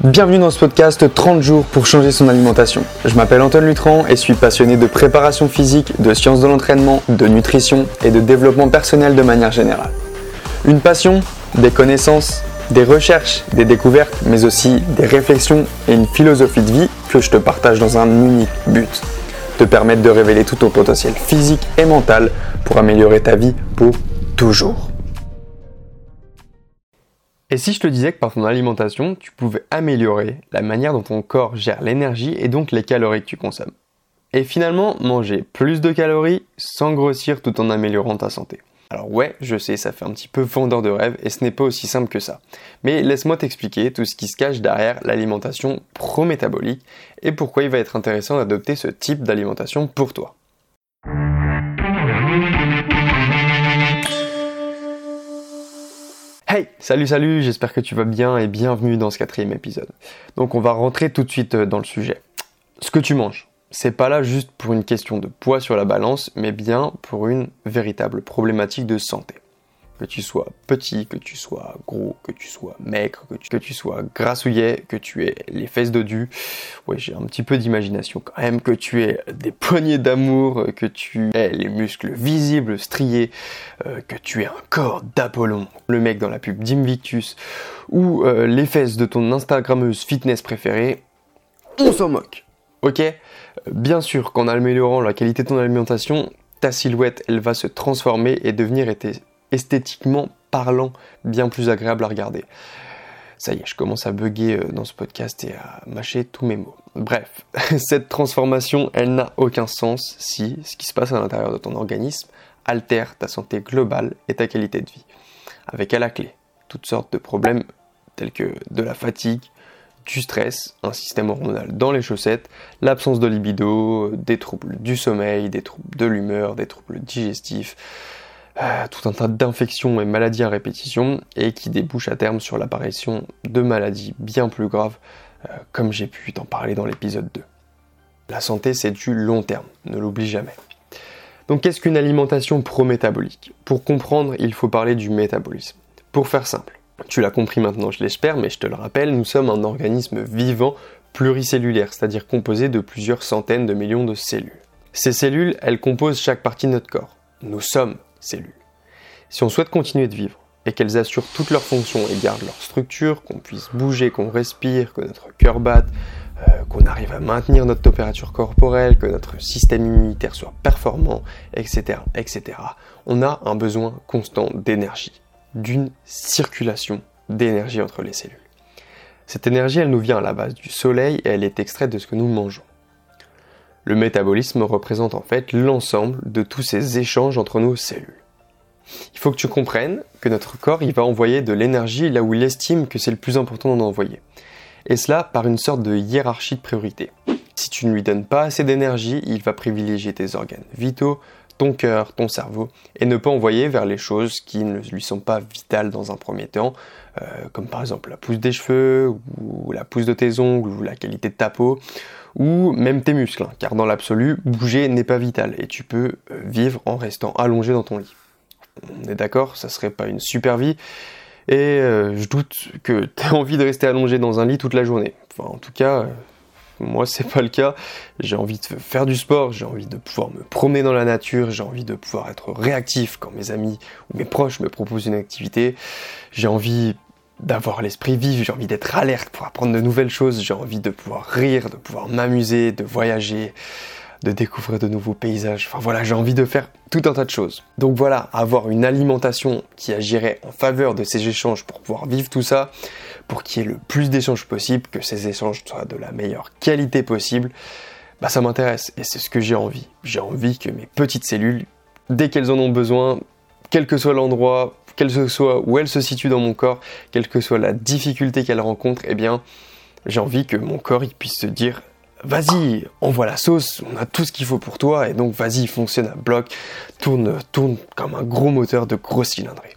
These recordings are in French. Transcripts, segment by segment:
Bienvenue dans ce podcast 30 jours pour changer son alimentation. Je m'appelle Antoine Lutran et suis passionné de préparation physique, de sciences de l'entraînement, de nutrition et de développement personnel de manière générale. Une passion, des connaissances, des recherches, des découvertes, mais aussi des réflexions et une philosophie de vie que je te partage dans un unique but. Te permettre de révéler tout ton potentiel physique et mental pour améliorer ta vie pour toujours. Et si je te disais que par ton alimentation, tu pouvais améliorer la manière dont ton corps gère l'énergie et donc les calories que tu consommes? Et finalement, manger plus de calories sans grossir tout en améliorant ta santé. Alors ouais, je sais, ça fait un petit peu vendeur de rêve et ce n'est pas aussi simple que ça. Mais laisse-moi t'expliquer tout ce qui se cache derrière l'alimentation pro-métabolique et pourquoi il va être intéressant d'adopter ce type d'alimentation pour toi. Hey, salut salut, j'espère que tu vas bien et bienvenue dans ce quatrième épisode. Donc on va rentrer tout de suite euh, dans le sujet. Ce que tu manges, c'est pas là juste pour une question de poids sur la balance, mais bien pour une véritable problématique de santé que tu sois petit, que tu sois gros, que tu sois maigre, que tu, sois grassouillet, que tu aies les fesses dodues, ouais j'ai un petit peu d'imagination quand même, que tu aies des poignées d'amour, que tu aies les muscles visibles, striés, euh, que tu aies un corps d'Apollon, le mec dans la pub d'Invictus, ou euh, les fesses de ton Instagrammeuse fitness préférée, on s'en moque. Ok? Bien sûr qu'en améliorant la qualité de ton alimentation, ta silhouette, elle va se transformer et devenir esthétiquement parlant bien plus agréable à regarder. Ça y est, je commence à bugger euh, dans ce podcast et à mâcher tous mes mots. Bref, cette transformation, elle n'a aucun sens si ce qui se passe à l'intérieur de ton organisme altère ta santé globale et ta qualité de vie. Avec à la clé toutes sortes de problèmes tels que de la fatigue, du stress, un système hormonal dans les chaussettes, l'absence de libido, des troubles du sommeil, des troubles de l'humeur, des troubles digestifs, euh, tout un tas d'infections et maladies à répétition et qui débouchent à terme sur l'apparition de maladies bien plus graves, euh, comme j'ai pu t'en parler dans l'épisode 2. La santé, c'est du long terme, ne l'oublie jamais. Donc qu'est-ce qu'une alimentation pro-métabolique? Pour comprendre, il faut parler du métabolisme. Pour faire simple, tu l'as compris maintenant, je l'espère, mais je te le rappelle, nous sommes un organisme vivant pluricellulaire, c'est-à-dire composé de plusieurs centaines de millions de cellules. Ces cellules, elles composent chaque partie de notre corps. Nous sommes cellules. Si on souhaite continuer de vivre et qu'elles assurent toutes leurs fonctions et gardent leur structure, qu'on puisse bouger, qu'on respire, que notre cœur batte, euh, qu'on arrive à maintenir notre température corporelle, que notre système immunitaire soit performant, etc., etc., on a un besoin constant d'énergie, d'une circulation d'énergie entre les cellules. Cette énergie, elle nous vient à la base du soleil et elle est extraite de ce que nous mangeons. Le métabolisme représente en fait l'ensemble de tous ces échanges entre nos cellules. Il faut que tu comprennes que notre corps va envoyer de l'énergie là où il estime que c'est le plus important d'en envoyer. Et cela par une sorte de hiérarchie de priorité. Si tu ne lui donnes pas assez d'énergie, il va privilégier tes organes vitaux, ton cœur, ton cerveau, et ne pas envoyer vers les choses qui ne lui sont pas vitales dans un premier temps, euh, comme par exemple la pousse des cheveux, ou la pousse de tes ongles, ou la qualité de ta peau, ou même tes muscles, hein, car dans l'absolu, bouger n'est pas vital, et tu peux euh, vivre en restant allongé dans ton lit. On est d'accord, ça serait pas une super vie, et euh, je doute que tu aies envie de rester allongé dans un lit toute la journée. Enfin, en tout cas, moi, c'est pas le cas. J'ai envie de faire du sport, j'ai envie de pouvoir me promener dans la nature, j'ai envie de pouvoir être réactif quand mes amis ou mes proches me proposent une activité. J'ai envie d'avoir l'esprit vif, j'ai envie d'être alerte pour apprendre de nouvelles choses, j'ai envie de pouvoir rire, de pouvoir m'amuser, de voyager, de découvrir de nouveaux paysages. Enfin voilà, j'ai envie de faire tout un tas de choses. Donc voilà, avoir une alimentation qui agirait en faveur de ces échanges pour pouvoir vivre tout ça, pour qu'il y ait le plus d'échanges possible, que ces échanges soient de la meilleure qualité possible, bah ça m'intéresse et c'est ce que j'ai envie. J'ai envie que mes petites cellules, dès qu'elles en ont besoin, quel que soit l'endroit, quel que soit où elles se situent dans mon corps, quelle que soit la difficulté qu'elles rencontrent, eh bien, j'ai envie que mon corps puisse se dire vas-y, envoie la sauce, on a tout ce qu'il faut pour toi, et donc vas-y, fonctionne à bloc, tourne, tourne comme un gros moteur de grosse cylindrée.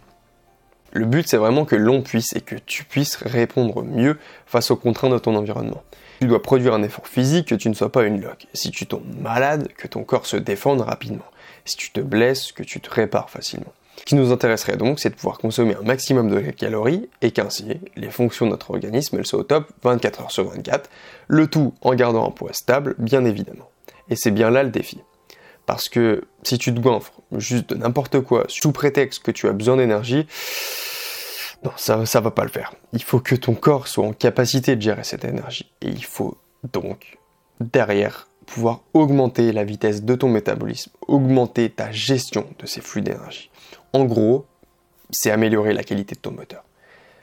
Le but, c'est vraiment que l'on puisse et que tu puisses répondre mieux face aux contraintes de ton environnement. Tu dois produire un effort physique, que tu ne sois pas une loque. Si tu tombes malade, que ton corps se défende rapidement. Si tu te blesses, que tu te répares facilement. Ce qui nous intéresserait donc, c'est de pouvoir consommer un maximum de calories et qu'ainsi, les fonctions de notre organisme, elles soient au top 24 heures sur 24, le tout en gardant un poids stable, bien évidemment. Et c'est bien là le défi. Parce que si tu te goinfres juste de n'importe quoi, sous prétexte que tu as besoin d'énergie, non, ça, ça va pas le faire. Il faut que ton corps soit en capacité de gérer cette énergie. Et il faut donc, derrière, pouvoir augmenter la vitesse de ton métabolisme, augmenter ta gestion de ces flux d'énergie. En gros, c'est améliorer la qualité de ton moteur.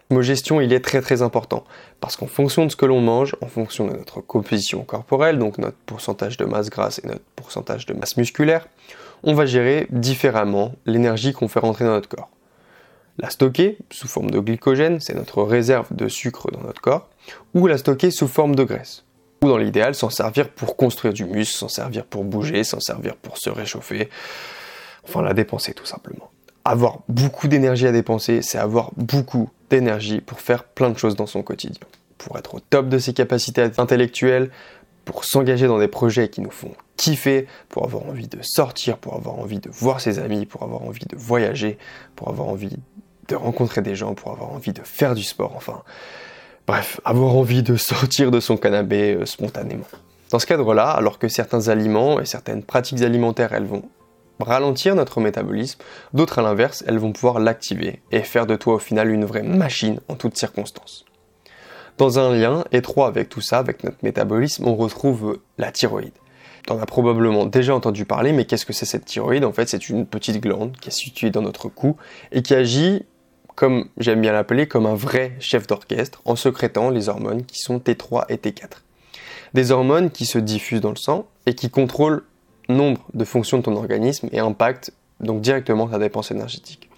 Le mot gestion, il est très très important parce qu'en fonction de ce que l'on mange, en fonction de notre composition corporelle, donc notre pourcentage de masse grasse et notre pourcentage de masse musculaire, on va gérer différemment l'énergie qu'on fait rentrer dans notre corps. La stocker sous forme de glycogène, c'est notre réserve de sucre dans notre corps, ou la stocker sous forme de graisse. Ou dans l'idéal, s'en servir pour construire du muscle, s'en servir pour bouger, s'en servir pour se réchauffer, enfin la dépenser tout simplement. Avoir beaucoup d'énergie à dépenser, c'est avoir beaucoup d'énergie pour faire plein de choses dans son quotidien. Pour être au top de ses capacités intellectuelles, pour s'engager dans des projets qui nous font kiffer, pour avoir envie de sortir, pour avoir envie de voir ses amis, pour avoir envie de voyager, pour avoir envie de rencontrer des gens, pour avoir envie de faire du sport, enfin. Bref, avoir envie de sortir de son canapé euh, spontanément. Dans ce cadre-là, alors que certains aliments et certaines pratiques alimentaires, elles vont ralentir notre métabolisme, d'autres à l'inverse, elles vont pouvoir l'activer et faire de toi au final une vraie machine en toutes circonstances. Dans un lien étroit avec tout ça, avec notre métabolisme, on retrouve la thyroïde. T'en as probablement déjà entendu parler, mais qu'est-ce que c'est cette thyroïde? En fait, c'est une petite glande qui est située dans notre cou et qui agit, comme j'aime bien l'appeler, comme un vrai chef d'orchestre en sécrétant les hormones qui sont T3 et T4. Des hormones qui se diffusent dans le sang et qui contrôlent nombre de fonctions de ton organisme et impactent donc directement ta dépense énergétique.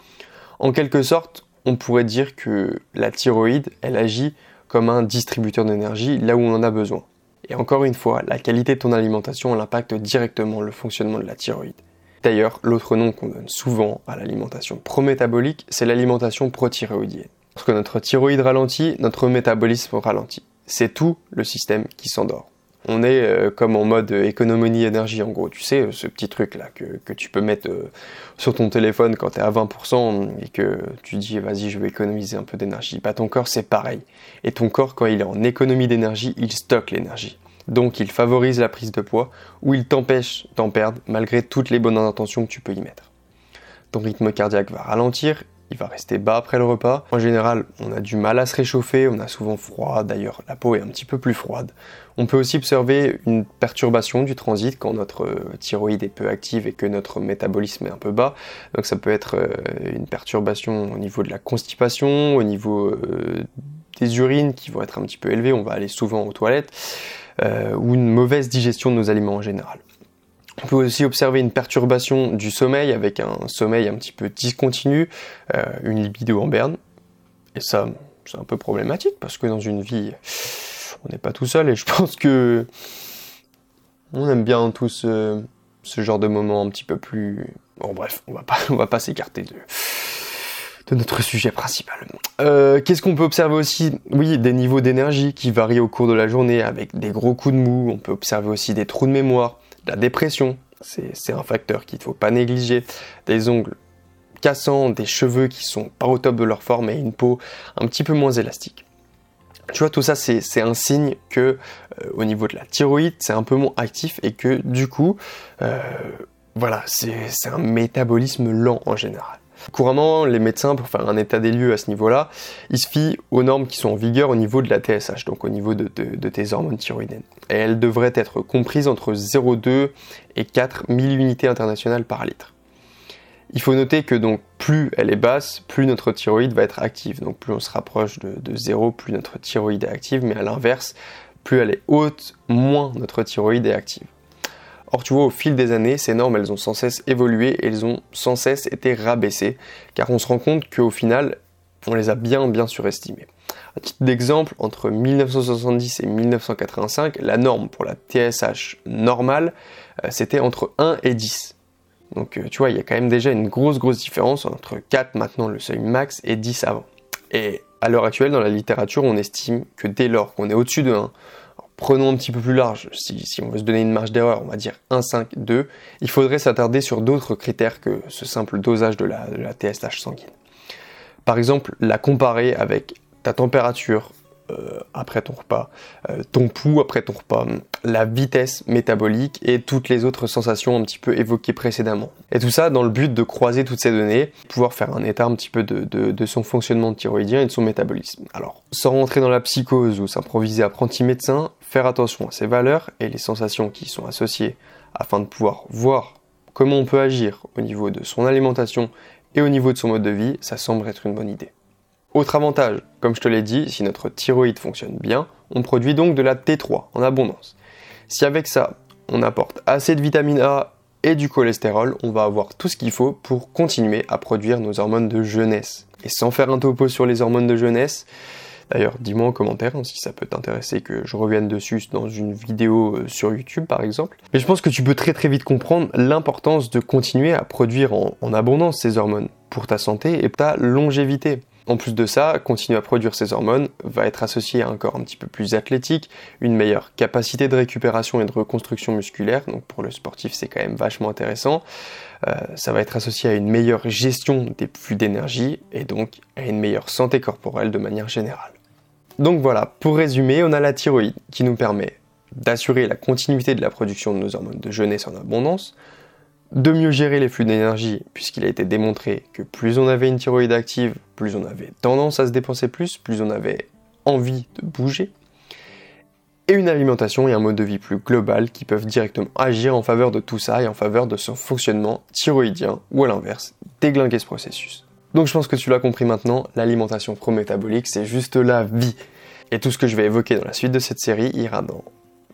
En quelque sorte, on pourrait dire que la thyroïde, elle agit comme un distributeur d'énergie là où on en a besoin. Et encore une fois, la qualité de ton alimentation elle impacte directement le fonctionnement de la thyroïde. D'ailleurs, l'autre nom qu'on donne souvent à l'alimentation prométabolique, c'est l'alimentation prothyroïdienne. Lorsque notre thyroïde ralentit, notre métabolisme ralentit. C'est tout le système qui s'endort on est euh, comme en mode économie énergie en gros. Tu sais, ce petit truc là que, tu peux mettre euh, sur ton téléphone quand tu es à 20% et que tu dis vas-y je vais économiser un peu d'énergie. Bah ton corps c'est pareil. Et ton corps quand il est en économie d'énergie, il stocke l'énergie. Donc il favorise la prise de poids ou il t'empêche d'en perdre malgré toutes les bonnes intentions que tu peux y mettre. Ton rythme cardiaque va ralentir il va rester bas après le repas. En général, on a du mal à se réchauffer, on a souvent froid, d'ailleurs la peau est un petit peu plus froide. On peut aussi observer une perturbation du transit quand notre euh, thyroïde est peu active et que notre métabolisme est un peu bas. Donc ça peut être euh, une perturbation au niveau de la constipation, au niveau euh, des urines qui vont être un petit peu élevées, on va aller souvent aux toilettes, ou une mauvaise digestion de nos aliments en général. On peut aussi observer une perturbation du sommeil avec un sommeil un petit peu discontinu, euh, une libido en berne. Et ça, c'est un peu problématique parce que dans une vie, on n'est pas tout seul et je pense que on aime bien tous euh, ce genre de moments un petit peu plus. Bon, bref, on va pas, va pas s'écarter de, de notre sujet principal. Euh, qu'est-ce qu'on peut observer aussi? Oui, des niveaux d'énergie qui varient au cours de la journée avec des gros coups de mou. On peut observer aussi des trous de mémoire la dépression, c'est un facteur qu'il ne faut pas négliger. Des ongles cassants, des cheveux qui sont pas au top de leur forme et une peau un petit peu moins élastique. Tu vois, tout ça, c'est un signe que euh, au niveau de la thyroïde, c'est un peu moins actif et que du coup, euh, voilà, c'est un métabolisme lent en général. Couramment, les médecins, pour faire un état des lieux à ce niveau-là, ils se fient aux normes qui sont en vigueur au niveau de la TSH, donc au niveau de, tes hormones thyroïdiennes. Et elles devraient être comprises entre 0,2 et 4 milliunités internationales par litre. Il faut noter que donc plus elle est basse, plus notre thyroïde va être active. Donc plus on se rapproche de, de 0, plus notre thyroïde est active, mais à l'inverse, plus elle est haute, moins notre thyroïde est active. Or, tu vois, au fil des années, ces normes, elles ont sans cesse évolué et elles ont sans cesse été rabaissées, car on se rend compte qu'au final, on les a bien, bien surestimées. À titre d'exemple, entre 1970 et 1985, la norme pour la TSH normale, euh, c'était entre 1 et 10. Donc, euh, tu vois, il y a quand même déjà une grosse, grosse différence entre 4 maintenant le seuil max et 10 avant. Et à l'heure actuelle, dans la littérature, on estime que dès lors qu'on est au-dessus de 1, prenons un petit peu plus large, si, on veut se donner une marge d'erreur, on va dire 1, 5, 2, il faudrait s'attarder sur d'autres critères que ce simple dosage de la, de la TSH sanguine. Par exemple, la comparer avec ta température, euh, après ton repas, euh, ton pouls après ton repas, la vitesse métabolique et toutes les autres sensations un petit peu évoquées précédemment. Et tout ça dans le but de croiser toutes ces données, pouvoir faire un état un petit peu de, son fonctionnement thyroïdien et de son métabolisme. Alors, sans rentrer dans la psychose ou s'improviser apprenti médecin, faire attention à ces valeurs et les sensations qui y sont associées afin de pouvoir voir comment on peut agir au niveau de son alimentation et au niveau de son mode de vie, ça semble être une bonne idée. Autre avantage, comme je te l'ai dit, si notre thyroïde fonctionne bien, on produit donc de la T3 en abondance. Si avec ça, on apporte assez de vitamine A et du cholestérol, on va avoir tout ce qu'il faut pour continuer à produire nos hormones de jeunesse. Et sans faire un topo sur les hormones de jeunesse, D'ailleurs, dis-moi en commentaire hein, si ça peut t'intéresser que je revienne dessus dans une vidéo euh, sur YouTube par exemple. Mais je pense que tu peux très très vite comprendre l'importance de continuer à produire en abondance ces hormones pour ta santé et ta longévité. En plus de ça, continuer à produire ces hormones va être associé à un corps un petit peu plus athlétique, une meilleure capacité de récupération et de reconstruction musculaire, donc pour le sportif c'est quand même vachement intéressant. Euh, ça va être associé à une meilleure gestion des flux d'énergie et donc à une meilleure santé corporelle de manière générale. Donc voilà, pour résumer, on a la thyroïde qui nous permet d'assurer la continuité de la production de nos hormones de jeunesse en abondance, de mieux gérer les flux d'énergie, puisqu'il a été démontré que plus on avait une thyroïde active, plus on avait tendance à se dépenser plus, plus on avait envie de bouger, et une alimentation et un mode de vie plus global qui peuvent directement agir en faveur de tout ça et en faveur de son fonctionnement thyroïdien, ou à l'inverse, déglinguer ce processus. Donc je pense que tu l'as compris maintenant, l'alimentation pro-métabolique, c'est juste la vie. Et tout ce que je vais évoquer dans la suite de cette série ira dans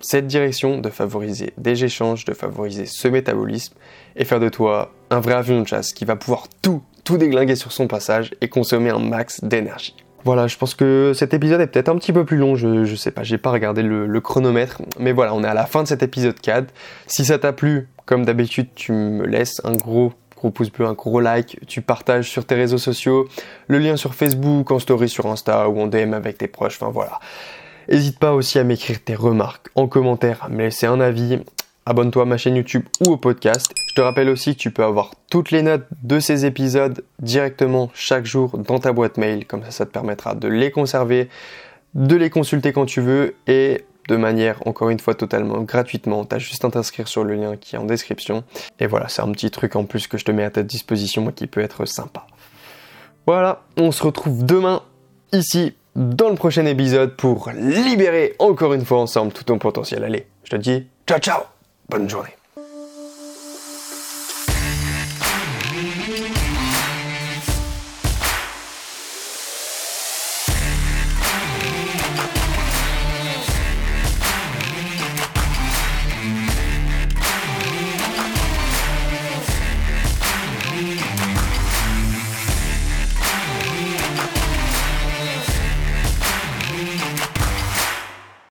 cette direction de favoriser des échanges, de favoriser ce métabolisme et faire de toi un vrai avion de chasse qui va pouvoir tout, tout déglinguer sur son passage et consommer un max d'énergie. Voilà, je pense que cet épisode est peut-être un petit peu plus long, je, je sais pas, j'ai pas regardé le, chronomètre, mais voilà, on est à la fin de cet épisode 4. Si ça t'a plu, comme d'habitude, tu me laisses un gros gros pouce bleu, un gros like, tu partages sur tes réseaux sociaux, le lien sur Facebook, en story sur Insta ou en DM avec tes proches, enfin voilà. N'hésite pas aussi à m'écrire tes remarques en commentaire, à me laisser un avis. Abonne-toi à ma chaîne YouTube ou au podcast. Je te rappelle aussi que tu peux avoir toutes les notes de ces épisodes directement chaque jour dans ta boîte mail. Comme ça, ça te permettra de les conserver, de les consulter quand tu veux et de manière, encore une fois, totalement gratuitement. T'as juste à t'inscrire sur le lien qui est en description. Et voilà, c'est un petit truc en plus que je te mets à ta disposition qui peut être sympa. Voilà, on se retrouve demain ici dans le prochain épisode pour libérer encore une fois ensemble tout ton potentiel. Allez, je te dis ciao ciao, bonne journée.